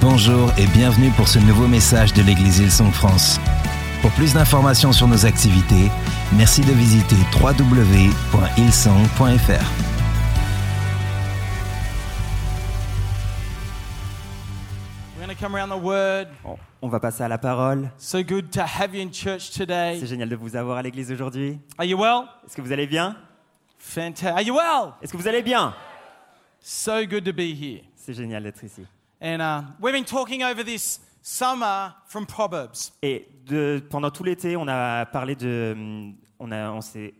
Bonjour et bienvenue pour ce nouveau message de l'église Hillsong France. Pour plus d'informations sur nos activités, merci de visiter www.hillsong.fr. Bon, on va passer à la parole. So good to have you in church today. C'est génial de vous avoir à l'église aujourd'hui. Are you well? Est-ce que vous allez bien? Fantastic. Are you well? Est-ce que vous allez bien? So good to be here. C'est génial d'être ici. And uh, we've been talking over this summer from Proverbs. Et de, pendant tout l'été, on a parlé de, hum, on a, on s'est,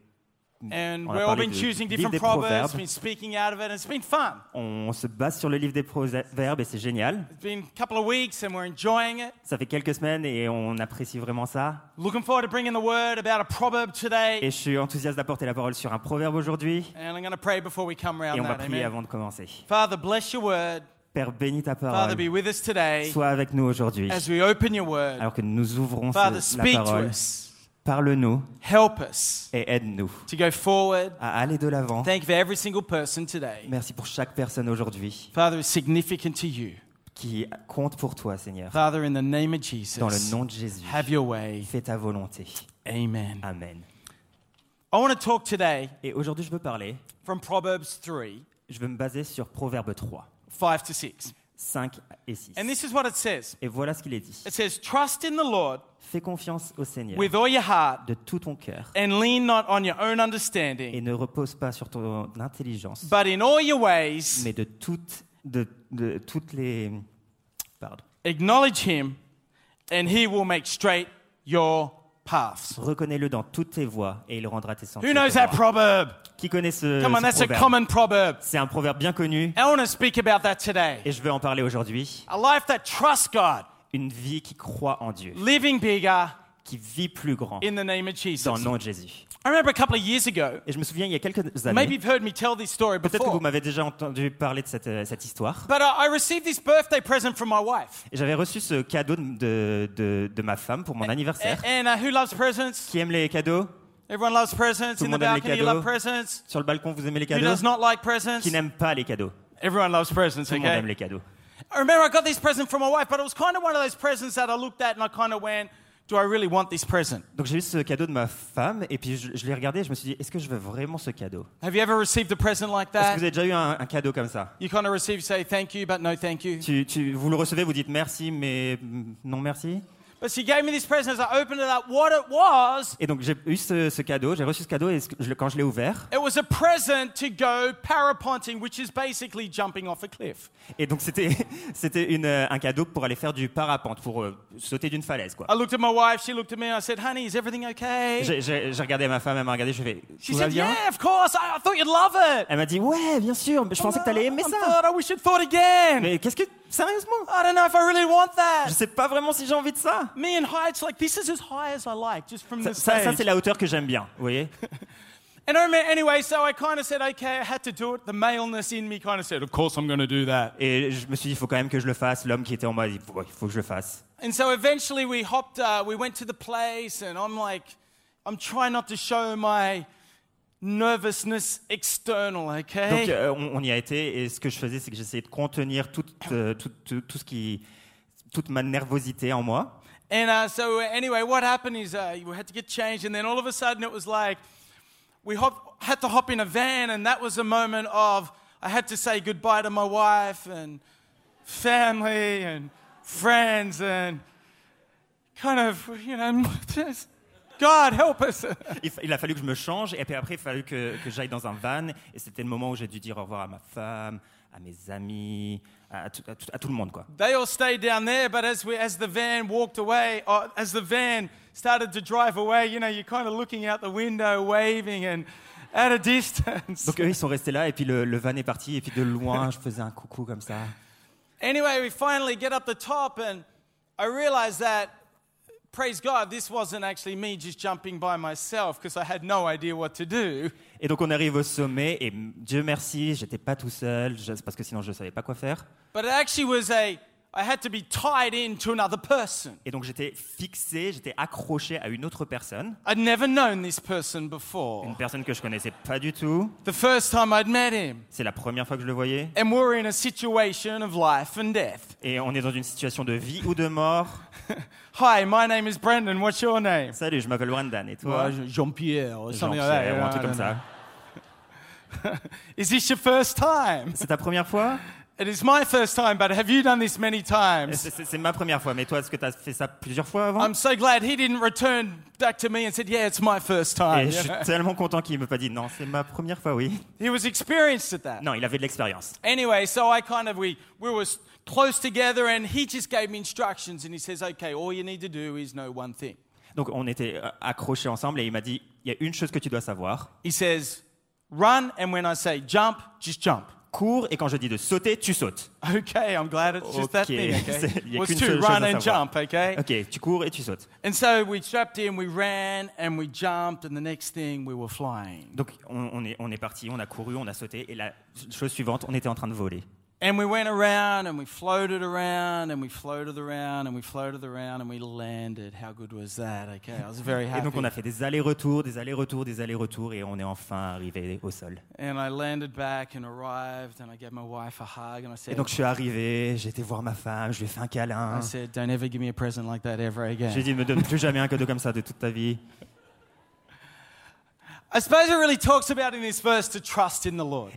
And On we've all been choosing different proverbs, been speaking out of it, and it's been fun. on se base sur le livre des proverbes et c'est génial. It's been a couple of weeks and we're enjoying it. Ça fait quelques semaines et on apprécie vraiment ça. Looking forward to bringing the word about a proverb today. Et je suis enthousiaste d'apporter la parole sur un proverbe aujourd'hui. And I'm going to pray before we come Et on va prier avant de commencer. Father, bless your word. Père, bénis ta Father, parole. be with us today Sois avec nous aujourd'hui. as we open your word. Alors que nous ouvrons ce- la parole, us. parle-nous Help us et aide-nous to go forward. à aller de l'avant. Thank you for every single person today. Merci pour chaque personne aujourd'hui Father, it's significant to you. qui compte pour toi, Seigneur. Father, in the name of Jesus, Dans le nom de Jésus, have your way. fais ta volonté. Amen. Amen. I want to talk today Et aujourd'hui, je veux parler, from Proverbs 3 je veux me baser sur Proverbe 3, 5 to 6. 5 et 6. And this is what it says Et voilà ce qu'il est dit. it says, Trust in the Lord Fais confiance au Seigneur with all your heart de tout ton cœur and lean not on your own et understanding, ne repose pas sur ton intelligence, but in all your ways mais de toutes, de, de toutes les... Pardon. acknowledge him, and he will make straight your paths. Reconnais-le dans toutes tes voies et il rendra tes sentiers. Who knows that proverb? Qui connaît ce, Come on, ce that's a proverbe? common proverb. C'est un proverbe bien connu I want to speak about that today. et je veux en parler aujourd'hui. A life that trusts God, Une vie qui croit en Dieu, living bigger qui vit plus grand in the name of Jesus. dans le nom de Jésus. I remember a couple of years ago, Et je me souviens, il y a quelques années, maybe you've heard me tell this story peut-être que before, vous m'avez déjà entendu parler de cette, euh, cette histoire. but I received this birthday present from my wife. Et j'avais reçu ce cadeau de, de, de- de ma femme pour mon anniversaire. And, uh, who loves presents? Qui aime les cadeaux Everyone loves presents. Tout In le the monde aime les balcony, you cadeaux. presents. Sur le balcon, vous aimez les Who cadeaux does not like presents? Qui n'aime pas les cadeaux Everyone loves presents, Tout le monde aime okay? les cadeaux. I remember I got this present from my wife, but it was kind of one of those presents that I looked at and I kind of went, do I really want this present? Donc j'ai eu ce cadeau de ma femme et puis je, je l'ai regardé et je me suis dit, est-ce que je veux vraiment ce cadeau? Have you ever received a present like Est-ce que that? vous avez déjà eu un, un cadeau comme ça? You kind of receive, you say thank you, but no thank you. tu, tu- Vous le recevez, vous dites merci, mais mm, non merci? But she gave me this present as I opened it up. What it was, Et donc j'ai eu ce, ce cadeau, j'ai reçu ce cadeau et je quand je l'ai ouvert, it was a present to go paraponting, which is basically jumping off a cliff. et donc c'était c'était une, euh, un cadeau pour aller faire du parapente, pour euh, sauter d'une falaise quoi. I looked at my wife, she looked at me, and I said, honey, is everything okay? J'ai regardé ma femme, elle m'a regardé, je fais She tout va said, bien? Yeah, of course. I, I thought you'd love it. Elle m'a dit ouais, bien sûr, mais je pensais que t'allais aimer I ça. thought I wish you'd thought again. Mais qu'est-ce que sérieusement? I don't know if I really want Je that. sais pas vraiment si j'ai envie de ça. Me and heights, like this is as high as I like, just from Ça, the ça, ça, stage. c'est la hauteur que j'aime bien, vous voyez? And I remember, anyway, so I kind of said, okay, I had to do it. The maleness in me kind of said, of course I'm going to do that. Et je me suis dit, il faut quand même que je le fasse. L'homme qui était en moi, il faut, il faut que je le fasse. And so eventually we hopped, uh, we went to the place, and I'm like, I'm trying not to show my nervousness external, Donc okay? euh, on, on y a été et ce que je faisais, c'est que j'essayais de contenir toute, euh, tout, tout- tout ce qui, toute ma nervosité en moi. And uh, so anyway, what happened is uh, we had to get changed, and then all of a sudden it was like we hop, had to hop in a van, and that was a moment of I had to say goodbye to my wife and family and friends and kind of you know just God help us. Il, a fallu que je me change et puis après il a fallu que, que j'aille dans un van et c'était le moment où j'ai dû dire au revoir à ma femme, à mes amis, à, tout, à à tout le monde quoi. They all stayed down there, but as we as the van walked away, or as the van started to drive away, you know, you're kind of looking out the window, waving and at a distance. Donc eux ils sont restés là et puis le, le van est parti et puis de loin je faisais un coucou comme ça. Anyway, we finally get up the top, and I realize that, praise God, this wasn't actually me just jumping by myself because I had no idea what to do. Et donc on arrive au sommet et m- Dieu merci, j'étais pas tout seul, je- parce que sinon je savais pas quoi faire. But it actually was a, I had to be tied into another person. Et donc j'étais fixé, j'étais accroché à une autre personne, I'd never known this person before. une personne que je connaissais pas du tout. The first time I'd met him. C'est la première fois que je le voyais. And we're in a situation of life and death. Et on est dans une situation de vie ou de mort. Hi, my name is Brendan. What's your name? Salut, je m'appelle Brendan. Et toi? Jean-Pierre ou un truc comme ça. Is this your first time? C'est ta première fois It is my first time, but have you done this many times? C'est- C'est ma première fois. Mais toi, est-ce que tu as fait ça plusieurs fois avant I'm so glad he didn't return back to me and said, Yeah, it's my first time. Et je suis tellement content qu'il ne me pas dit non, c'est ma première fois, oui. He was experienced at that. Non, il avait de l'expérience. Anyway, so I kind of, we, we were close together and he just gave me instructions and he says, Okay, all you need to do is know one thing. Donc on était euh, accrochés ensemble et il m'a dit il y a une chose que tu dois savoir. He says, Run, and when I say jump, just jump. Cours et quand je dis de sauter, tu sautes. Okay, I'm glad it's just that thing, okay? il y a was qu'une seule chose run à and savoir. jump, okay? Ok, tu cours et tu sautes. And so we strapped in, we ran, and we jumped, and the next thing we were flying. Donc on, on est, on est parti, on a couru, on a sauté et la chose suivante, on était en train de voler. And we went around, and we floated around, and we floated around, and we floated around, and we landed. How good was that? Okay, I was very Et happy. donc on a fait des allers-retours, des allers-retours, des allers-retours et on est enfin arrivé au sol. And I landed back and arrived, and I gave my wife a hug, and I said. Et donc je suis arrivé, j'ai été voir ma femme, je lui ai fait un câlin. I said, don't ever give me a present like that ever again. J'ai dit ne me donne plus jamais un cadeau comme ça de toute ta vie.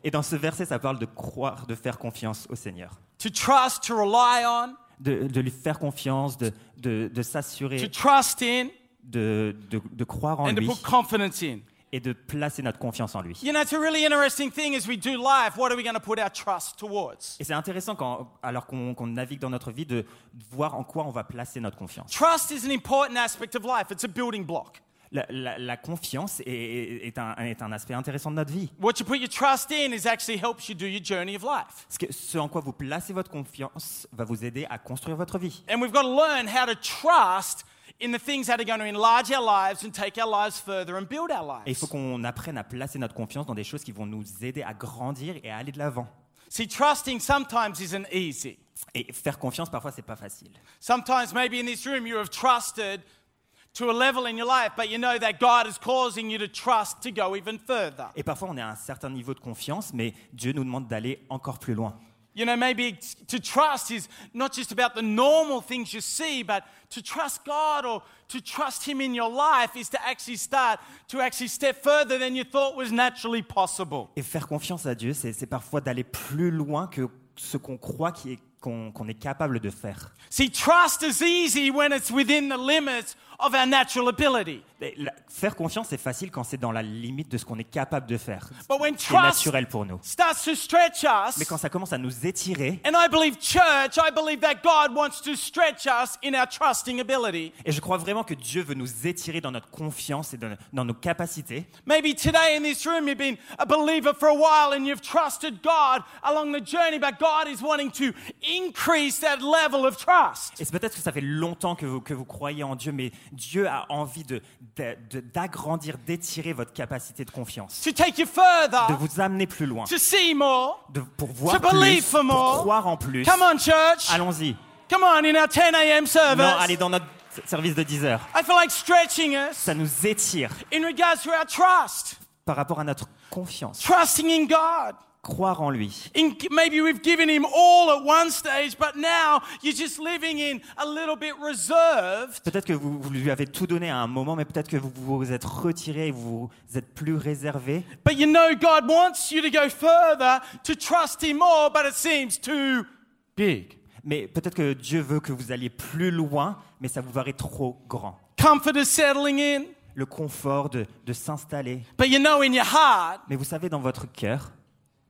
Et dans ce verset, ça parle de croire, de faire confiance au Seigneur. to trust, to rely on, De, de lui faire confiance, de, de, de to s'assurer, trust in, de, de, de croire en and to lui put confidence in. et de placer notre confiance en lui. You know, it's a really interesting thing as we do life. What are we going to put our trust towards? Et c'est intéressant, quand, alors qu'on qu'on navigue dans notre vie, de voir en quoi on va placer notre confiance. Trust is an important aspect of life, it's a building block. La, la- la confiance est, un, est un aspect intéressant de notre vie. What you put your trust in is actually helps you do your journey of life. Parce que ce en quoi vous placez votre confiance va vous aider à construire votre vie. And we've got to learn how to trust in the things that are going to enlarge our lives and take our lives further and build our Et il faut qu'on apprenne à placer notre confiance dans des choses qui vont nous aider à grandir et à aller de l'avant. See, trusting sometimes isn't easy. Et faire confiance, parfois, c'est pas facile. Sometimes, maybe in this room, you have trusted to a level in your life, but you know that God is causing you to trust to go even further. Et parfois, on est à un certain niveau de confiance, mais Dieu nous demande d'aller encore plus loin. You know, maybe to trust is not just about the normal things you see, but to trust God or to trust Him in your life is to actually start to actually step further than you thought was naturally possible. Et faire confiance à Dieu, c'est parfois d'aller plus loin que ce qu'on croit qui est- qu'on est capable de faire. See, trust is easy when it's within the limits of our natural ability. La- faire confiance, c'est facile quand c'est dans la limite de ce qu'on est capable de faire. But when C'est naturel pour nous. starts to stretch us, Mais quand ça commence à nous étirer, and I believe, church, I believe that God wants to stretch us in our trusting ability. et je crois vraiment que Dieu veut nous étirer dans notre confiance et dans, dans nos capacités. Maybe today in this room you've been a believer for a while and you've trusted God along the journey, but God is wanting to increase that level of trust. Et c'est peut-être que ça fait longtemps que vous, que vous croyez en Dieu, mais Dieu a envie de- de- de- d'agrandir, d'étirer votre capacité de confiance, To take you further, de vous amener plus loin, to see more. de, pour voir To believe plus, for more. pour croire en plus. Come on, church. Allons-y. Come on, in our 10 a.m. Non, service. allez dans notre service de 10 heures. I feel like stretching us Ça nous étire in regards to our trust, par rapport à notre confiance. trusting in God. Croire en lui. In, maybe we've given him all at one stage, but now you're just living in a little bit reserved. Peut-être que vous, vous lui avez tout donné à un moment, mais peut-être que vous vous êtes retiré, vous êtes plus réservé. But you know God wants you to go further, to trust him more, but it seems too big. Mais peut-être que Dieu veut que vous alliez plus loin, mais ça vous paraît trop grand. Comfort is settling in. Le confort de, de s'installer. But you know in your heart, Mais vous savez, dans votre cœur,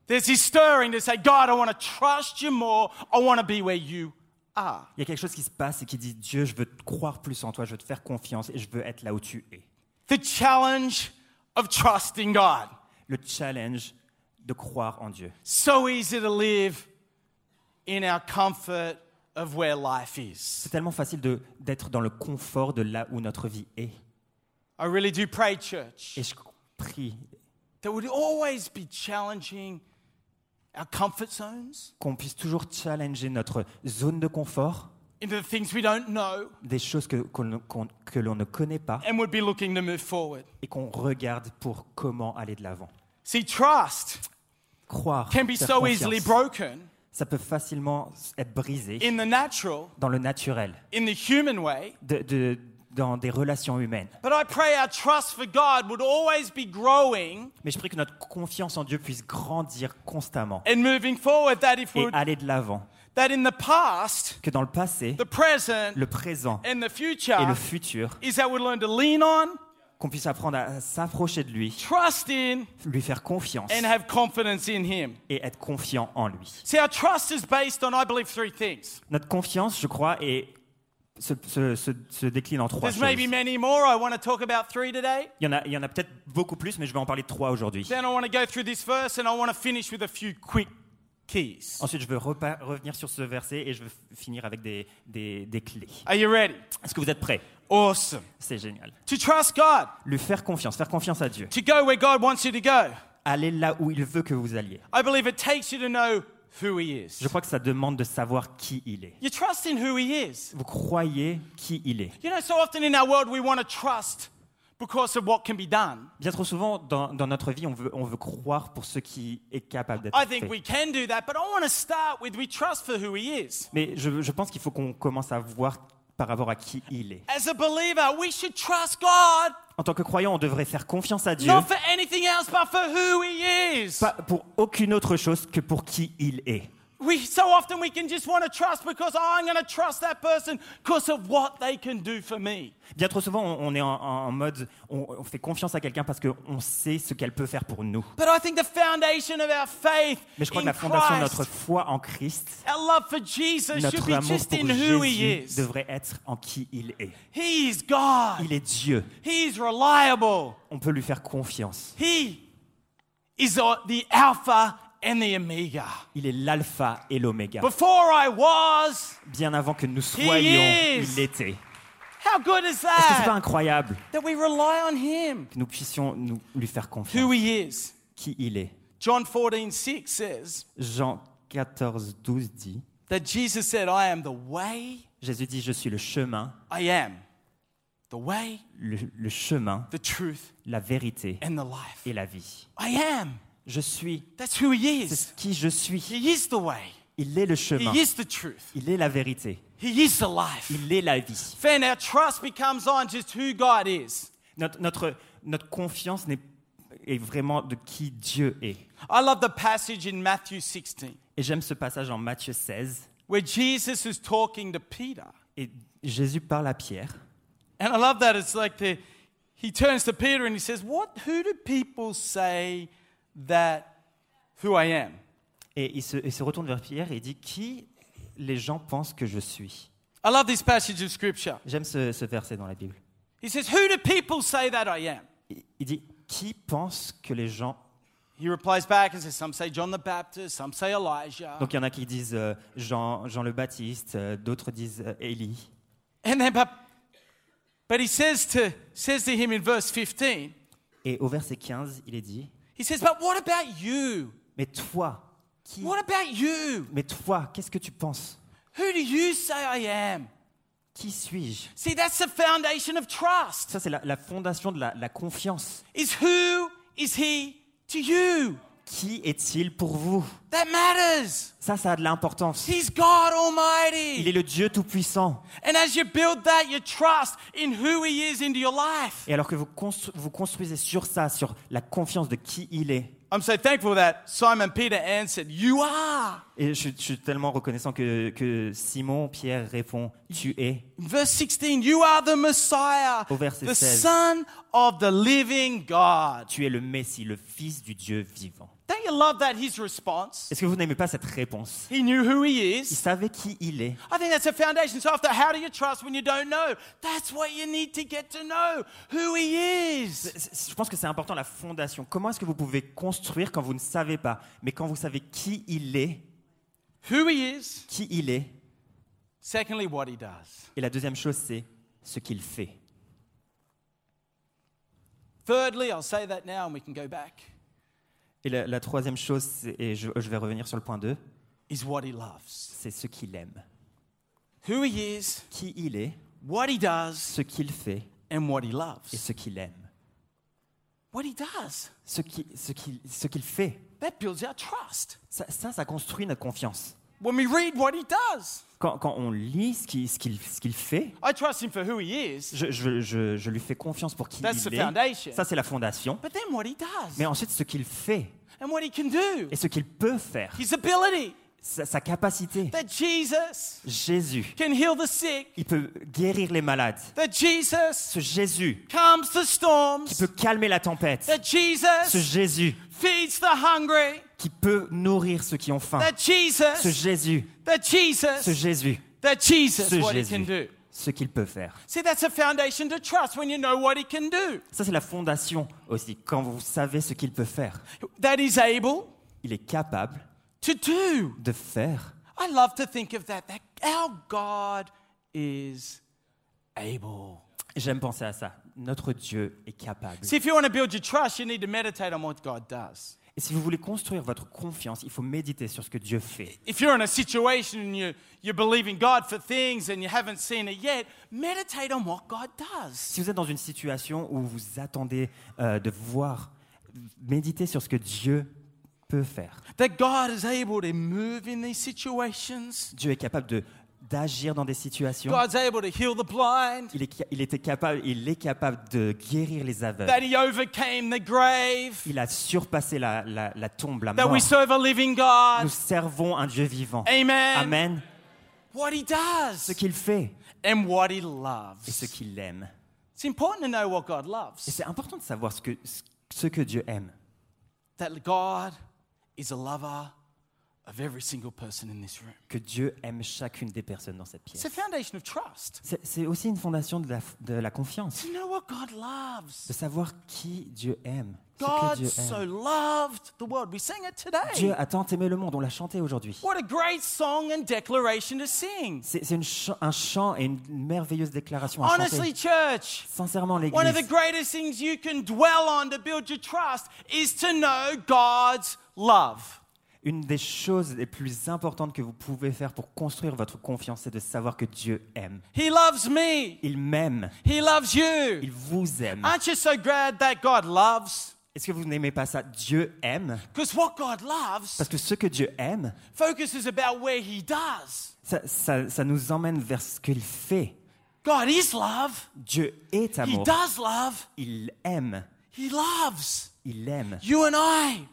there's this stirring to say, God, I want to trust you more. I want to be where you are. il y a quelque chose qui se passe et qui dit Dieu, je veux te croire plus en toi, je veux te faire confiance et je veux être là où tu es. The challenge of trusting God. Le challenge de croire en Dieu. So easy to live in our comfort of where life is. C'est tellement facile de- d'être dans le confort de là où notre vie est. I really do pray, church, Et je prie that would always be challenging our comfort zones, qu'on puisse toujours challenger notre zone de confort, into the things we don't know, des choses que, qu'on- qu'on- que l'on ne connaît pas and would be looking to move forward. et qu'on regarde pour comment aller de l'avant. See, trust Croire, can be faire so easily broken ça peut facilement être brisé in the natural, dans le naturel, in the human way. de- de- dans des relations humaines. But I pray our trust for God would always be growing Mais je prie que notre confiance en Dieu puisse grandir constamment and moving forward. That if we et aller de l'avant. that in the past, Que dans le passé, the present, le présent and the et le futur, qu'on puisse apprendre à s'approcher de lui, trust in, lui faire confiance and have confidence in Him. et être confiant en lui. See, our trust is based on, I believe, three things. Notre confiance, je crois, est, se, se- se- se décline en trois There's choses. maybe many more. I want to talk about three today. Il y en a, il y en a peut-être beaucoup plus, mais je vais en parler de trois aujourd'hui. Then I want to go through this verse and I want to finish with a few quick keys. Ensuite, je veux revenir sur ce verset et je veux finir avec des, des- des clés. Are you ready? Est-ce que vous êtes prêts? Awesome. C'est génial. To trust God, Lui faire confiance, faire confiance à Dieu. to go where God wants you to go. Aller là où il veut que vous alliez. I believe it takes you to know who He is. Je crois que ça demande de savoir qui il est. You trust in who He is. Vous croyez qui il est. You know, so often in our world we want to trust because of what can be done. Bien trop souvent, dans, dans notre vie, on veut, on veut croire pour ce qui est capable d'être I think fait. we can do that, but I want to start with we trust for who He is. Mais je, je pense qu'il faut qu'on commence à voir par rapport à qui il est. As a believer, we should trust God En tant que croyant, on devrait faire confiance à Dieu, not for anything else but for who He is. pas pour aucune autre chose que pour qui il est. We so often we can just want to trust because oh, I'm going to trust that person because of what they can do for me. Bien trop souvent, on, est en, en mode, on, on fait confiance à quelqu'un parce qu'on sait ce qu'elle peut faire pour nous. But I think the foundation of our faith Mais je crois que la fondation de Christ, notre foi en Christ, our love for Jesus should notre be amour just pour in who He Jésus is. devrait être en qui il est. He is God. Il est Dieu. He is reliable. On peut lui faire confiance. He is the Alpha and the Omega. Il est l'alpha et l'oméga. Before I was, Bien avant que nous is. soyons, il l'était. how good is Est-ce que c'est pas that? incroyable? That we rely on Him, que nous puissions nous, lui faire who confiance He is. Qui il est. John 14, 6 says Jean 14, 12 dit that Jesus said, I am the way, Jésus dit Je suis le chemin, I am the way, le, le chemin, the truth, la vérité and the life. et la vie. I am. Je suis. That's who He C'est is. ce qui je suis. He is the way. Il est le chemin. He is the truth. Il est la vérité. He is the life. Il est la vie. Friend, our trust becomes on just who God is. Notre, notre, notre confiance n'est est vraiment de qui Dieu est. I love the passage in Matthew 16 Et j'aime ce passage en Matthieu 16. where Jesus is talking to Peter. Et Jésus parle à Pierre. And I love that. It's like the, he turns to Peter and he says, What, who do people say that who I am? Et il se, il se retourne vers Pierre et dit Qui les gens pensent que je suis I love this passage of scripture. J'aime ce, ce verset dans la Bible. He says, Who do people say that I am? Il il dit Qui pense que les gens. He replies back and says, Some say John the Baptist, some say Elijah. Donc il y en a qui disent euh, Jean, Jean le Baptiste, euh, d'autres disent euh, Élie. And then, but, but he says to, says to him in verse 15, Et au verset 15, il est dit He says, But what about you? Mais toi, qui What about you? Mais toi, qu'est-ce que tu penses Who do you say I am? Qui suis-je See, that's the foundation of trust. Ça, c'est la, la fondation de la, la confiance. Is who is he to you? Qui est-il pour vous? That matters. Ça, ça a de l'importance. He's God Il Almighty. est le Dieu Tout-Puissant. And as you build that, you trust in who He is into your life. Et alors que vous, constru- vous construisez sur ça, sur la confiance de qui il est, I'm so thankful that Simon Peter answered, You are. et je, suis- je suis tellement reconnaissant que, que Simon, Pierre répond, tu es. In verse 16, You are the Messiah, Au verset the 16. Son of the living God. Tu es le Messie, le Fils du Dieu vivant. Don't you love that? His response? Est-ce que vous n'aimez pas cette réponse? He knew who He Il is. savait qui il est. I think that's a foundation. So after, how do you trust when you don't know? That's what you need to get to know who He is. Je pense que c'est important la fondation. Comment est-ce que vous pouvez construire quand vous ne savez pas, mais quand vous savez qui il est, Who He is. qui il est Secondly, what He does. Et la deuxième chose, c'est ce qu'il fait. Thirdly, I'll say that now and we can go back. Et la, la troisième chose, et je, je vais revenir sur le point 2, is what he loves. c'est ce qu'il aime. Who he is, Qui il est, what he does, ce qu'il fait and what he et loves. ce qu'il aime. What he does. Ce qui- ce qu'il ce qu'il fait, That builds our trust. ça, ça, ça construit notre confiance. When we read what he does, Quand, quand on lit ce qu'il ce qu'il- ce qu'il fait, I trust him for who he is, je, je- je- je lui fais confiance pour qui That's the il est. foundation. Ça, c'est la fondation. but then what he does? Mais ensuite, ce qu'il fait and what he can do, et ce qu'il peut faire, his ability sa, sa capacité. that Jesus Jésus, can heal the sick, il peut guérir les malades. that Jesus Ce Jésus calms the qui storms, peut calmer la tempête. that Ce Jesus Jésus feeds the hungry, qui peut nourrir ceux qui ont faim. that Ce Jesus, Jésus, ce Jesus, Jésus, that Jesus, ce what he Jésus, can do. ce qu'il peut faire. See, that's a foundation to trust when you know what he can do. Ça, c'est la fondation aussi. Quand vous savez ce qu'il peut faire, That he's able il est capable to do. de faire. I love to think of that, that our God is able. J'aime penser à ça. Notre Dieu est capable. Et si vous voulez construire votre confiance, il faut méditer sur ce que Dieu fait. If you're in a situation and you, you're believing God for things and you haven't seen it yet, meditate on what God does. Si vous êtes dans une situation où vous attendez euh, de voir, méditez sur ce que Dieu peut faire. That God is able to move in these situations. Dieu est capable de d'agir dans des situations. God's able to heal the blind. Il est, ca- il était capable, il est capable de guérir les aveugles. That He overcame the grave. Il a surpassé la, la, la tombe, la That mort. we serve a living God. Nous servons un Dieu vivant. Amen. Amen. What He Ce does qu'il fait and what He et ce loves. qu'il aime. It's important to know what God Et loves. c'est important de savoir ce que, ce que Dieu aime. That God is a lover of every single person in this room. Que Dieu aime chacune des personnes dans cette It's pièce. a foundation of trust. C'est aussi une fondation de la, de la confiance. To know what God loves? De savoir qui Dieu aime. God Dieu so aime. loved the world. We sang it today. Dieu a tant aimé le monde, on l'a chanté aujourd'hui. What a great song and declaration to sing. C'est ch- un chant et une merveilleuse déclaration à Honestly, chanter. church, Sincèrement, one of the l'Église, greatest things you can dwell on to build your trust is to know God's love. Une des choses les plus importantes que vous pouvez faire pour construire votre confiance, c'est de savoir que Dieu aime. He loves me. Il m'aime. He loves you. Il vous aime. Aren't you so glad that God loves? Est-ce que vous n'aimez pas ça? Dieu aime. Because what God loves Parce que ce que Dieu aime, focuses about where He does. ça, ça- ça nous emmène vers ce qu'il fait. God is love. Dieu est He amour. does love. Il aime. He loves. Il aime. You and I.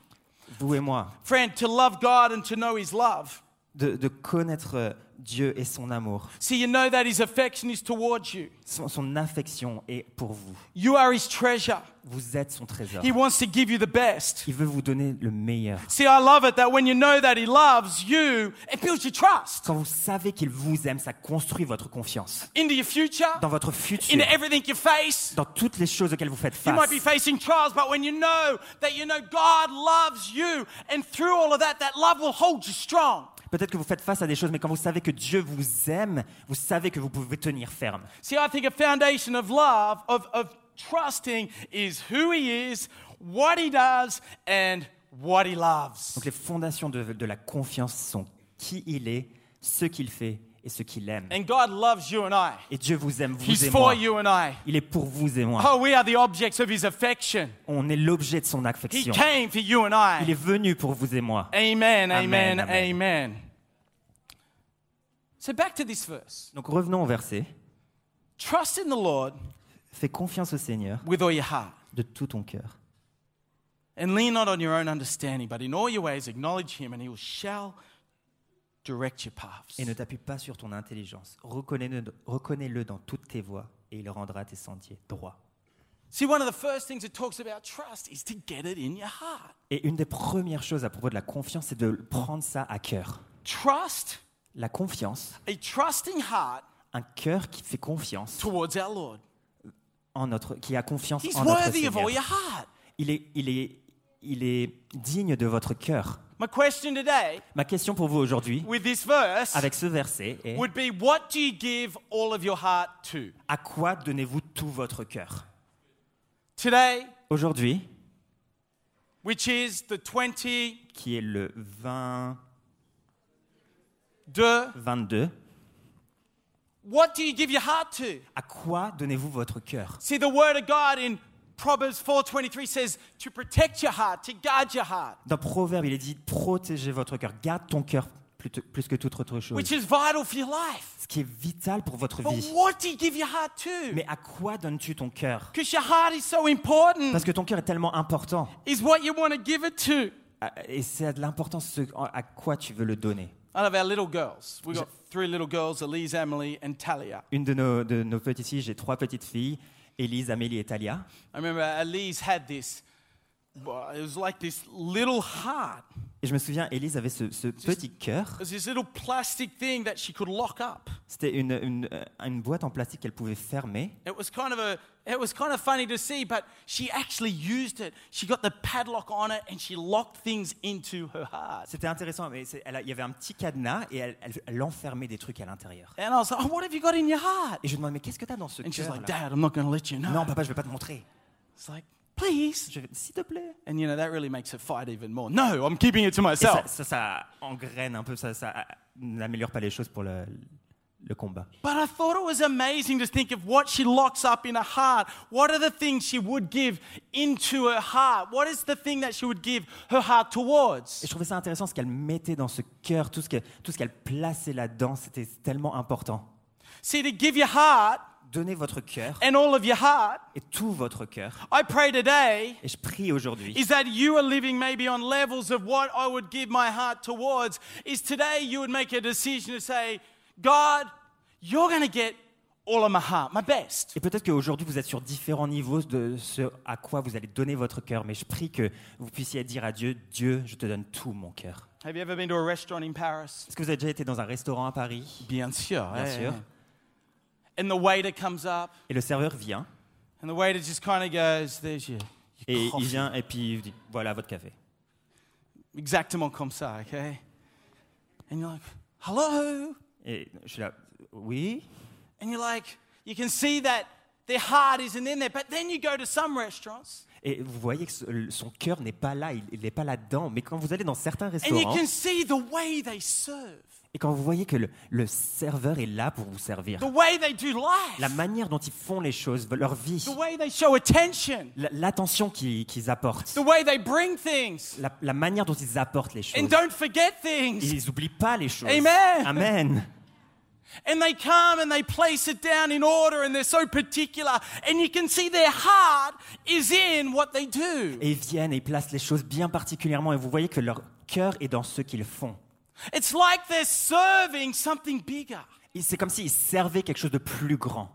Vous et moi. Friend, to love God and to know His love. De, de connaître euh, Dieu et son amour. See, you know that His affection is towards you. Son, son affection est pour vous. You are His treasure. Vous êtes son trésor. He wants to give you the best. Il veut vous donner le meilleur. See, I love it that when you know that He loves you, it builds your trust Quand vous savez qu'il vous aime, ça construit votre confiance. into your future, Dans votre futur, into everything you face. dans toutes les choses auxquelles vous faites You might face. be facing trials, but when you know that you know God loves you, and through all of that, that love will hold you strong. Peut-être que vous faites face à des choses, mais quand vous savez que Dieu vous aime, vous savez que vous pouvez tenir ferme. See, I think a foundation of love, of, of trusting, is who He is, what He does, and what He loves. Donc les fondations de, de la confiance sont qui il est, ce qu'il fait et ce qu'il aime. And God loves you and I. Et Dieu vous aime, vous He's et for moi. you and I. Il est pour vous et moi. Oh, we are the objects of His affection. On est l'objet de son He affection. came for you and I. Il est venu pour vous et moi. Amen, amen, Amen, amen. amen. So back to this verse. Donc revenons au verset. Trust in the Lord Fais confiance au Seigneur with all your heart. de tout ton cœur. And lean not on your own understanding, but in all your ways acknowledge him, and he will shall direct your paths. Et ne t'appuie pas sur ton intelligence. Reconnais-le dans toutes tes voies et il rendra tes sentiers droits. See, one of the first things it talks about trust is to get it in your heart. Et une des premières choses à propos de la confiance, c'est de prendre ça à cœur. Trust, La confiance, a trusting heart un cœur qui fait confiance towards our Lord. en notre, qui a confiance He's en notre worthy of all Seigneur. your heart. Il est, il est, il est digne de votre cœur. My question today Ma question pour vous aujourd'hui, with this verse avec ce verset, est would be what do you give all of your heart to? à quoi donnez-vous tout votre cœur? Today, Aujourd'hui, which is the 20 qui est le 20, de 22. what do you give your heart to? À quoi donnez-vous votre cœur? See, the word of God in Proverbs 4:23 says to protect your heart, to guard your heart, Dans Proverbe, il est dit protégez votre cœur, garde ton cœur plus, plus que toute autre chose. which is vital for your life. Ce qui est vital pour votre But vie. what do you give your heart to? Mais à quoi donnes-tu ton cœur? Because your heart is so important. Parce que ton cœur est tellement important. Is what you want to give it to. Ah, Et c'est de l'importance ce- à quoi tu veux le donner. I love our little girls. We've got three little girls, Elise, Emily, and Talia. Une de nos, de nos petites filles, j'ai trois petites filles, Élise, Amélie et Talia. I remember Elise had this, Et je me souviens, Élise avait ce, ce petit cœur. It was this little plastic thing that she could lock up. C'était une, une, euh, une boîte en plastique qu'elle pouvait fermer. It was kind of a, it was kind of funny to see, but she actually used it. She got the padlock on it and she locked things into her heart. C'était intéressant, mais elle il y avait un petit cadenas et elle, elle- elle enfermait des trucs à l'intérieur. And I was like, oh, what have you got in your heart? Et je lui demande, mais qu'est-ce que tu as dans ce And she's cœur like, Dad, I'm not going to let you know. Non, papa, je vais pas te montrer. It's like, please. Je vais- S'il te plaît. And you know, that really makes it fight even more. No, I'm keeping it to Et ça, myself. ça, ça engraine un peu, ça, ça n'améliore pas les choses pour le, le combat. But I thought it was amazing to think of what she locks up in her heart. What are the things she would give into her heart? What is the thing that she would give her heart Et towards? je trouvais ça intéressant ce qu'elle mettait dans ce cœur, tout ce que- tout ce qu'elle plaçait là-dedans, c'était tellement important. See, to give your heart Donnez votre cœur and all of your heart, et tout votre cœur. I pray today Et je prie aujourd'hui is that you are living maybe on levels of what I would give my heart towards. Is today you would make a decision to say, God, you're going to get all of my heart, my best. Et peut-être qu'aujourd'hui, vous êtes sur différents niveaux de ce à quoi vous allez donner votre cœur, mais je prie que vous puissiez dire à Dieu, Dieu, je te donne tout mon cœur. Have you ever been to a restaurant in Paris? Est-ce que vous avez déjà été dans un restaurant à Paris? Bien sûr. Bien sûr. And the waiter comes up, Et le serveur vient, and the waiter just kind of goes, There's your, your et il coffee. vient et puis il dit, voilà votre café. Exactement comme ça, okay? And you're like, Hello? Et je suis là, oui. And you're like, You can see that their heart isn't in there. But then you go to some restaurants, Et vous voyez que ce- son cœur n'est pas là, il n'est pas là-dedans. Mais quand vous allez dans certains and you restaurants, can see the way they serve, et quand vous voyez que le, le serveur est là pour vous servir, la manière dont ils font les choses, leur vie, l'attention qu'ils qu'ils apportent, the way they bring things, la, la manière dont ils apportent les and choses. Ils n'oublient pas les choses. Amen. Amen. And they come and they place it down in order and they're so particular. And you can see their heart is in what they do. Et ils viennent et ils placent les choses bien particulièrement. Et vous voyez que leur cœur est dans ce qu'ils font. It's like they're serving something bigger. C'est comme s'ils servaient quelque chose de plus grand.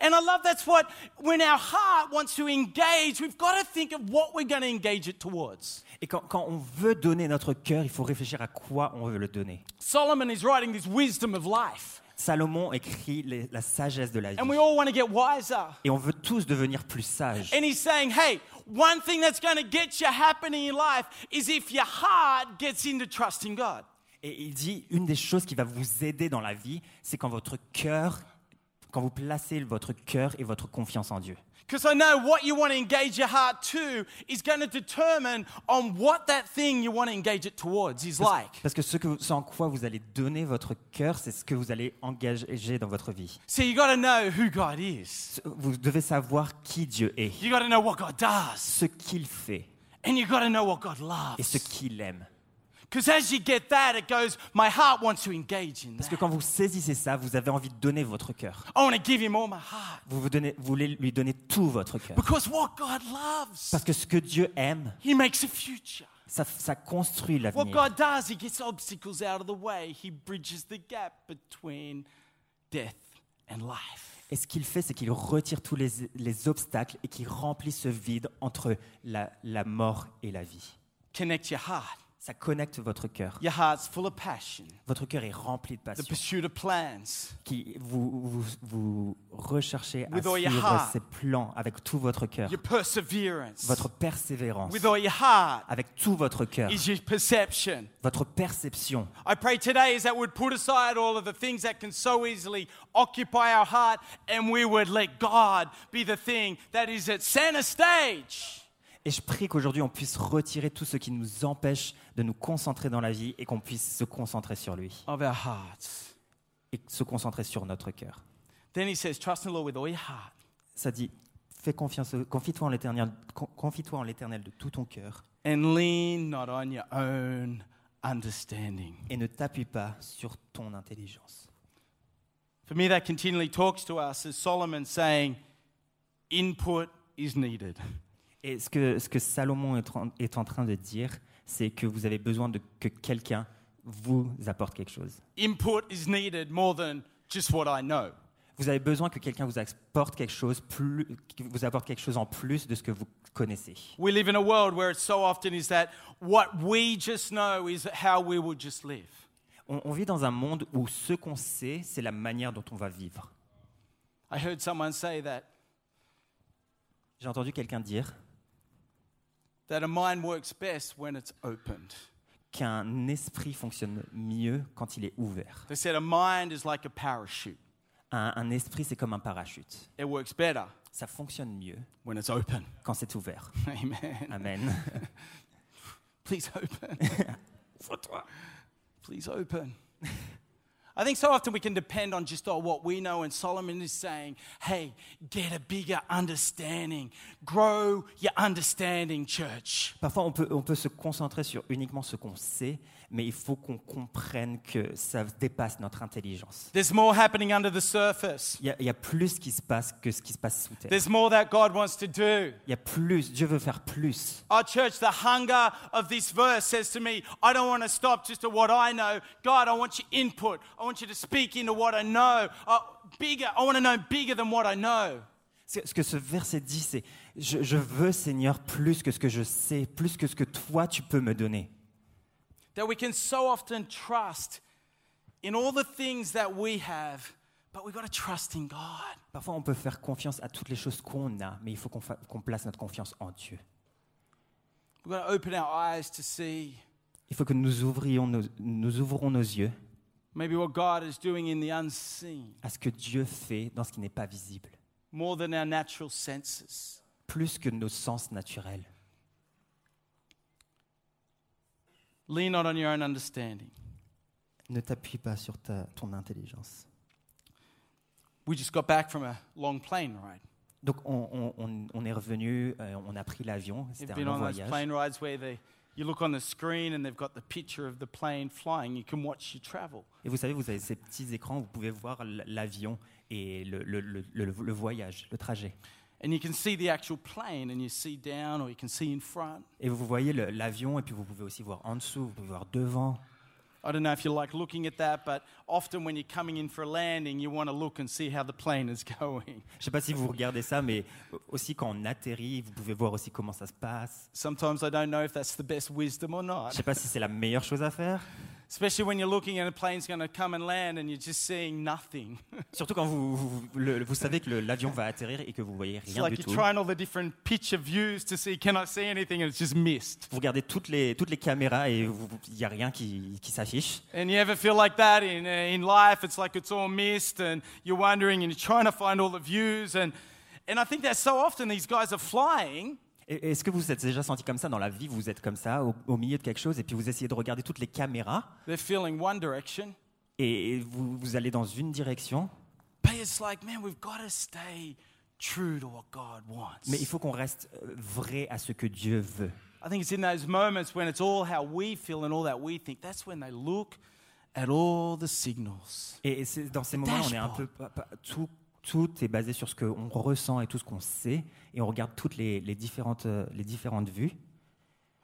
And I love that's what, when our heart wants to engage, we've got to think of what we're going to engage it towards. Et quand, quand on veut donner notre cœur, il faut réfléchir à quoi on veut le donner. Solomon is writing this wisdom of life. Salomon écrit les- la sagesse de la vie. And we all want to get wiser. Et on veut tous devenir plus sages. And he's saying, hey, one thing that's going to get you happening in life is if your heart gets into trusting God. Et il dit, une des choses qui va vous aider dans la vie, c'est quand votre cœur, quand vous placez votre cœur et votre confiance en Dieu. Because I know what you want to engage your heart to is going to determine on what that thing you want to engage it towards is like. Parce que ce, que, ce en quoi vous allez donner votre cœur, c'est ce que vous allez engager dans votre vie. So you got to know who God is. Vous devez savoir qui Dieu est, You got to know what God does. ce qu'il fait And you got to know what God loves. et ce qu'il aime. Parce que that. quand vous saisissez ça, vous avez envie de donner votre cœur. I want to give him all my heart. Vous, vous, donnez- vous voulez lui donner tout votre cœur. Because what God loves, Parce que ce que Dieu aime, he makes a future. ça, ça construit What l'avenir. God does, he gets obstacles out of the way. He bridges the gap between death and life. Et ce qu'il fait, c'est qu'il retire tous les, les obstacles et qu'il remplit ce vide entre la, la mort et la vie. Connect your heart. Ça connecte votre cœur. Your heart's full of passion. Votre cœur est rempli de the passion. pursuit of plans, Qui, vous, vous, vous recherchez à With all your suivre heart. ces plans avec tout votre cœur. your perseverance, Votre persévérance. with all your heart Avec tout votre cœur. is your perception. Votre perception. I pray today is that we'd put aside all of the things that can so easily occupy our heart and we would let God be the thing that is at center stage. Et je prie qu'aujourd'hui on puisse retirer tout ce qui nous empêche de nous concentrer dans la vie et qu'on puisse se concentrer sur lui of our hearts. et se concentrer sur notre cœur. Then he says, Trust in the Lord with all your heart. Ça dit, fais confiance, confie-toi en l'éternel, con- confie-toi en l'éternel de tout ton cœur and lean not on your own understanding. et ne t'appuie pas sur ton intelligence. For me, that continually talks to us as Solomon saying, input is needed. Et ce que, ce que Salomon est, en- est en train de dire, c'est que vous avez besoin de que quelqu'un vous apporte quelque chose. Input is needed more than just what I know. Vous avez besoin que quelqu'un vous apporte quelque chose plus, qui vous apporte quelque chose en plus de ce que vous connaissez. We live in a world where it so often is that what we just know is how we will just live. On, on vit dans un monde où ce qu'on sait, c'est la manière dont on va vivre. I heard someone say that J'ai entendu quelqu'un dire that a mind works best when it's opened. qu'un esprit fonctionne mieux quand il est ouvert. They said a mind is like a parachute. Un, un esprit, c'est comme un parachute. It works better Ça fonctionne mieux when it's open. quand c'est ouvert. Amen. Amen. Please open. Please open. I think so often we can depend on just on what we know, and Solomon is saying, hey, get a bigger understanding. Grow your understanding, church. Parfois, on peut, on peut se concentrer sur uniquement ce qu'on sait, mais il faut qu'on comprenne que ça dépasse notre intelligence. There's more happening under the surface. Il y, a, il y a plus qui se passe que ce qui se passe sous terre. There's more that God wants to do. Il y a plus, Dieu veut faire plus. Our church, the hunger of this verse says to me, I don't want to stop just at what I know. God, I want your input. I want you to speak into what I know. Uh, bigger. I want to know bigger than what I know. Ce ce que ce verset dit, c'est je, je veux, Seigneur, plus que ce que je sais, plus que ce que toi tu peux me donner. That we can so often trust in all the things that we have, but we've got to trust in God. Parfois, on peut faire confiance à toutes les choses qu'on a, mais il faut qu'on qu'on place notre confiance en Dieu. We've got to open our eyes to see Il faut que nous ouvrions nos, nous ouvrons nos yeux maybe what God is doing in the unseen à ce que Dieu fait dans ce qui n'est pas visible, more than our natural senses. plus que nos sens naturels. Lean not on your own understanding. Ne t'appuie pas sur ta, ton intelligence. We just got back from a long plane ride. Donc, on, on- on- on est revenu, euh, on a pris l'avion, c'était un been long on those voyage. plane rides where they, you look on the screen and they've got the picture of the plane flying. You can watch you travel. Et vous savez, vous avez ces petits écrans, vous pouvez voir l'avion et le, le- le- le- le voyage, le trajet. And you can see the actual plane and you see down or you can see in front. Et vous voyez l'avion, et puis vous pouvez aussi voir en dessous, vous pouvez voir devant. I don't know if you like looking at that, but often when you're coming in for a landing, you want to look and see how the plane is going. Je ne sais pas si vous regardez ça, mais aussi quand on atterrit, vous pouvez voir aussi comment ça se passe. Sometimes I don't know if that's the best wisdom or Je not. ne sais pas si c'est la meilleure chose à faire. Especially when you're looking and a plane's going to come and land and you're just seeing nothing. Surtout quand vous, vous, le- vous savez que l'avion va atterrir et que vous voyez It's rien like du you're tout. trying all the different picture views to see, can I see anything? And it's just missed. Vous regardez toutes les, toutes les caméras et il n'y a rien qui, qui s'affiche. And you ever feel like that in, uh, in life? It's like it's all missed and you're wondering and you're trying to find all the views. And, and I think that so often these guys are flying Est-ce que vous vous êtes déjà senti comme ça dans la vie? Vous êtes comme ça, au, au milieu de quelque chose, et puis vous essayez de regarder toutes les caméras, they're feeling one direction. et vous, vous allez dans une direction, But it's like, man, we've got to stay true to what God wants. mais il faut qu'on reste euh, vrai à ce que Dieu veut. I think it's in those moments when it's all how we feel and all that we think. That's when they look at all the signals. Et c'est dans ces moments, on est un peu. Tout, tout est basé sur ce qu'on ressent et tout ce qu'on sait, et on regarde toutes les, les différentes, les différentes vues,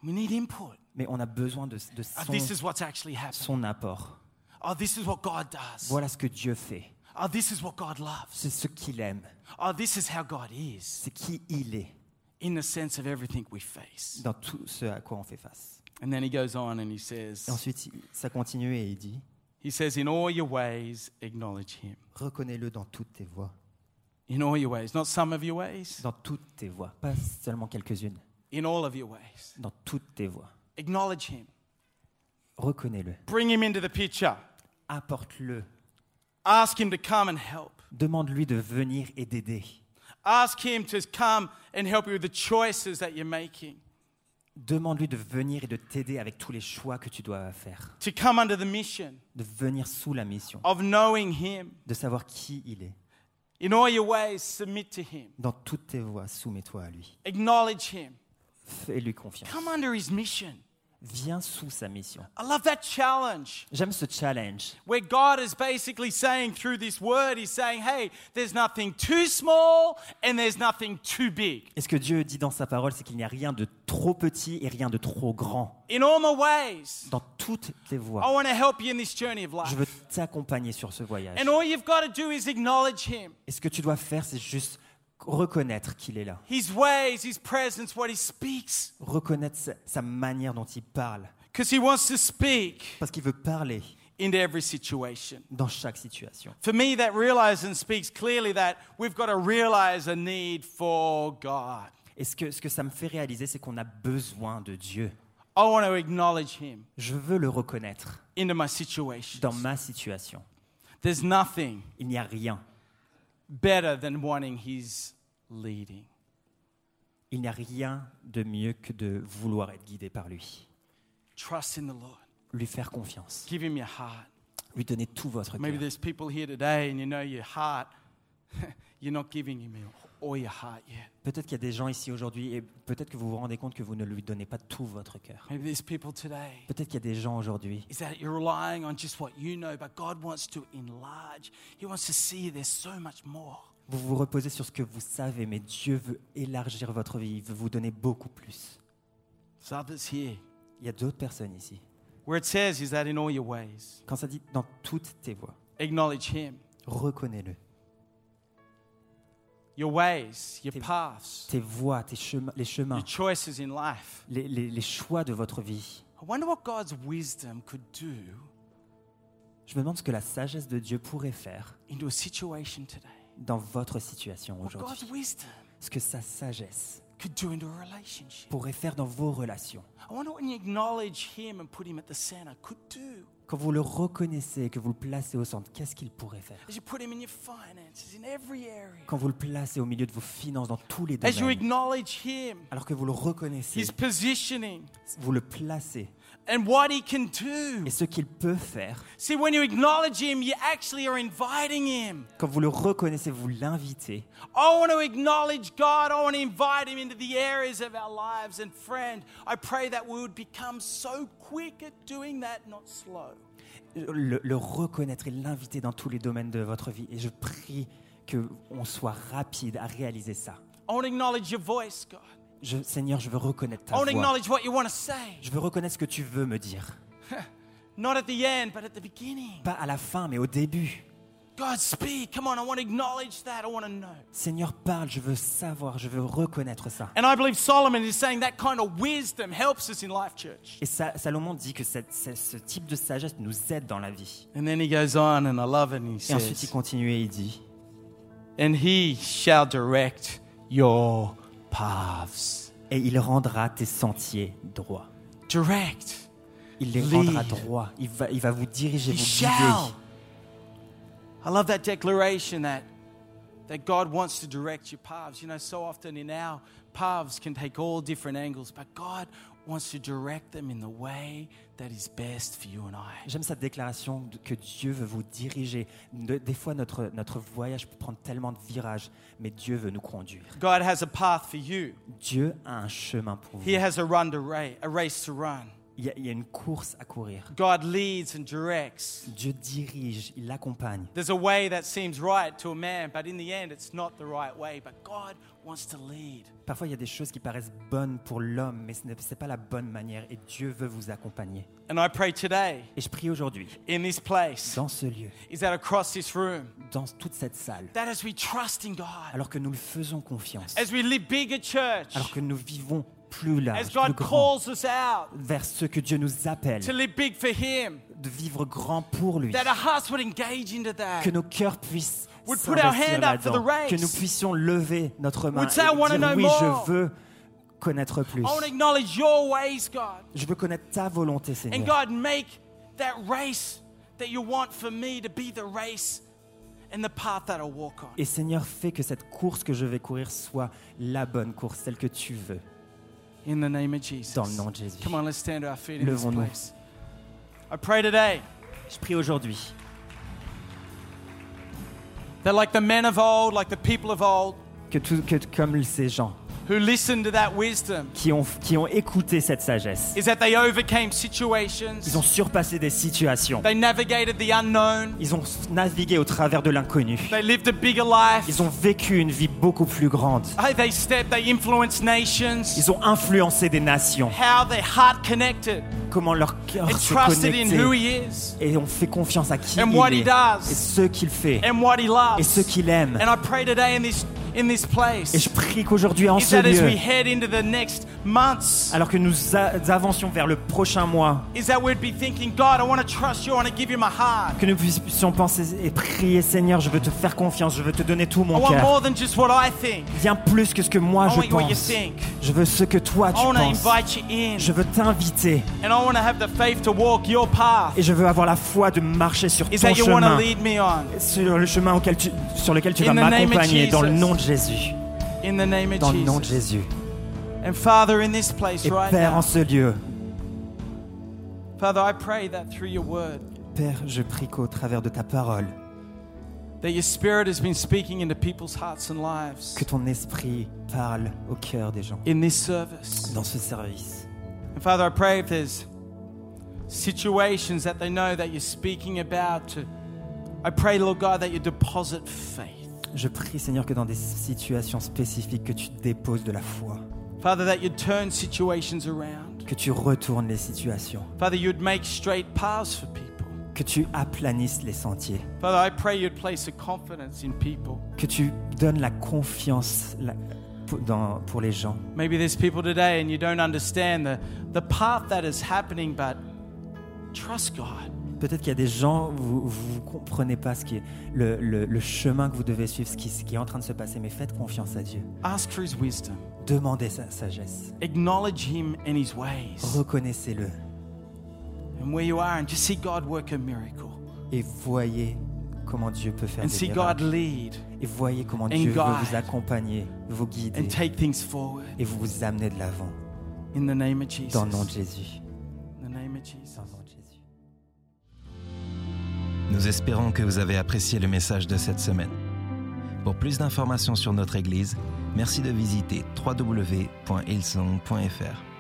We need input. mais on a besoin de, de Oh, son, this is what's actually happening. son apport. Oh, this is what God does. Voilà ce que Dieu fait. Oh, this is what God loves. C'est ce qu'il aime. Oh, this is how God is C'est qui il est in the sense of everything we face. dans tout ce à quoi on fait face. And then he goes on and he says, Et ensuite, ça continue et il dit he says, in all your ways, acknowledge him. Reconnais-le dans toutes tes voies. In all your ways, not some of your ways, Dans toutes tes voies. Pas seulement quelques-unes. in all of your ways. Dans toutes tes voies. Acknowledge him. Reconnais-le. Bring him into the picture. Apporte-le. Ask him to come and help. Demande-lui de venir et d'aider. Ask Him to come and help you with the choices that you're making, Demande-lui de venir et de t'aider avec tous les choix que tu dois faire, to come under the mission de venir sous la mission, of knowing Him. de savoir qui il est. In all your ways, submit to Him, Dans toutes tes voies, soumets-toi à lui. acknowledge Him, Fais-lui confiance. come under His mission. Viens sous sa mission. I love that challenge J'aime ce challenge where God is basically saying through this word, He's saying, hey, there's nothing too small and there's nothing too big. Et ce que Dieu dit dans sa parole, c'est qu'il n'y a rien de trop petit et rien de trop grand. In all my ways, Dans toutes tes I voies, want to help you in this journey of je life. veux t'accompagner sur ce voyage. And all you've got to do is acknowledge Him, Et ce que tu dois faire, c'est juste reconnaître qu'il est là. His ways, His presence, what He speaks. Reconnaître sa, sa manière dont il parle. Because He wants to speak Parce qu'il veut parler into every situation. dans chaque situation. For me, that realizes and speaks clearly that we've got to realize a need for God. Et ce que, ce que ça me fait réaliser, c'est qu'on a besoin de Dieu. I want to acknowledge Him Je veux le reconnaître into my situation. dans ma situation. There's nothing Il n'y a rien. Better than wanting His leading. Il n'y a rien de mieux que de vouloir être guidé par lui. Trust in the Lord. Lui faire confiance. Give Him your heart. Lui donner tout votre Maybe cœur. there's people here today and you know your heart, you're not giving Him your. Peut-être qu'il y a des gens ici aujourd'hui et peut-être que vous vous rendez compte que vous ne lui donnez pas tout votre cœur. Peut-être qu'il y a des gens aujourd'hui. Is that you're relying on just what you know, but God wants to enlarge. He wants to see there's so much more. Vous vous reposez sur ce que vous savez, mais Dieu veut élargir votre vie. Il veut vous donner beaucoup plus. Il y a d'autres personnes ici. Where it says is that in all your ways, Quand ça dit dans toutes tes voies, reconnais-le. Your ways, your Tes- paths, Tes voies, tes chemins, les chemins, your choices in life. les, les- les choix de votre vie. I wonder what God's wisdom could do Je me demande ce que la sagesse de Dieu pourrait faire into a situation today. dans votre situation What aujourd'hui. Ce que sa sagesse could do into a relationship. pourrait faire dans vos relations. I wonder when you acknowledge Him and put Him at the center, could do. Quand vous le reconnaissez et que vous le placez au centre, qu'est-ce qu'il pourrait faire. Quand vous le placez au milieu de vos finances, dans tous les domaines, alors que vous le reconnaissez, vous le placez and what He can do. et ce qu'il peut faire, See, when you acknowledge Him, you actually are inviting Him. quand vous le reconnaissez, vous l'invitez. I want to acknowledge God. I want to invite Him into the areas of our lives. And friend, I pray that we would become so quick at doing that, not slow. Le, le reconnaître et l'inviter dans tous les domaines de votre vie. Et je prie qu'on soit rapide à réaliser ça. I want to acknowledge your voice, God. Je, Seigneur, je veux reconnaître I ta voix. Je veux reconnaître ce que tu veux me dire. Not at the end, but at the beginning. Pas à la fin, mais au début. God, speak. Come on, I want to acknowledge that. I want to know. Seigneur, parle, je veux savoir, je veux reconnaître ça. And I believe Solomon is saying that kind of wisdom helps us in life, church. Et Sa- Salomon dit que ce- type de sagesse nous aide dans la vie. And then he goes on, and I love it. And he Et ensuite, il says, continue et il dit And he shall direct your paths. Et il rendra tes sentiers droits. Direct. Il les rendra droits. Il va, il va vous diriger, He vous shall. guider. I love that declaration that, that God wants to direct your paths. You know, so often in our paths can take all different angles, but God wants to direct them in the way that is best for you and I. J'aime cette déclaration que Dieu veut vous diriger. De- des fois, notre, notre voyage peut prendre tellement de virages, mais Dieu veut nous conduire. God has a path for you. Dieu a un chemin pour vous. He has a run to race, a race to run. Il y, a, il y a une course à courir. God leads and directs. Dieu dirige, il accompagne. There's a way that seems right to a man, but in the end, it's not the right way. But God. Parfois, il y a des choses qui paraissent bonnes pour l'homme, mais ce n'est pas la bonne manière et Dieu veut vous accompagner. And I pray today, Et je prie aujourd'hui, in this place, dans ce lieu, is that across this room, dans toute cette salle, that as we trust in God, alors que nous le faisons confiance, as we live big at church, alors que nous vivons plus as large, plus God grand, calls us out vers ce que Dieu nous appelle, to live big for Him, de vivre grand pour lui, that our hearts would engage into that. que nos cœurs puissent s'investir hand up for the là-dedans, race. que nous puissions lever notre main et "I wanna dire oui, more." je veux connaître plus. Je veux connaître ta volonté, And Seigneur. God, make that race that you want for me to be the race and the path that I'll walk on. Et Seigneur, fais que cette course que je vais courir soit la bonne course, celle que tu veux. In the name of Jesus. Dans le nom de Jésus. Come on, let's stand to our feet in this Levons-nous. place. I pray today Je prie aujourd'hui that, like the men of old, like the people of old, que, tout, que comme ces gens who listened to that wisdom, qui ont, qui ont écouté cette sagesse, is that they overcame situations, ils ont surpassé des situations, they navigated the unknown, ils ont navigué au travers de l'inconnu, they lived a bigger life, ils ont vécu une vie beaucoup plus grande, Hey, they stepped, they influenced nations, ils ont influencé des nations, how their heart connected. Comment leur cœur and se trusted in who He is. Et ont fait confiance à qui And what il he est. does. et ce qu'il fait. And what He loves. et ce qu'il aime. And I pray today in this Et je prie qu'aujourd'hui en is ce that as lieu, we head into the next months, alors que nous avancions vers le prochain mois, is that we'd be thinking, God, I want to trust you, I want to give you my heart. que nous puissions penser et prier, Seigneur, je veux te faire confiance, je veux te donner tout mon cœur. Bien plus que ce que moi je pense. Je veux ce que toi tu penses. Je veux t'inviter. Et je veux avoir la foi de marcher sur ton chemin, sur le chemin auquel tu, sur lequel tu vas m'accompagner dans le nom de Jésus. In the name of Dans le nom de Jesus. Jésus. And Father, in this place Et right Père, now, en ce lieu, Father, I pray that through your word, Père, je prie qu'au travers de ta parole, that your spirit has been speaking into people's hearts and lives que ton esprit parle au cœur des gens in this service. dans ce service. And Father, I pray if there's situations that they know that you're speaking about to I pray, Lord God, that you deposit faith. Je prie, Seigneur, que dans des situations spécifiques, que tu déposes de la foi, Father, that you'd turn situations around. que tu retournes les situations, Father, you'd make straight paths for people. que tu aplanisses les sentiers, Father, I pray you'd place a confidence in people. que tu donnes la confiance la- pour, dans- pour les gens. Maybe there's people today and you don't understand the, the path that is happening, but trust God. Peut-être qu'il y a des gens, vous ne comprenez pas ce qui est le, le- le chemin que vous devez suivre, ce qui, ce qui est en train de se passer, mais faites confiance à Dieu. Ask for his wisdom. Demandez sa sagesse. Acknowledge him and his ways. Reconnaissez-le And where you are, and just see God work a miracle. et voyez comment Dieu peut faire And des see God lead Et voyez comment and Dieu veut vous accompagner, vous guider and take things forward. et vous amener de l'avant. In the name of Jesus. Dans le nom de Jésus. Nous espérons que vous avez apprécié le message de cette semaine. Pour plus d'informations sur notre Église, merci de visiter www.hillsong.fr.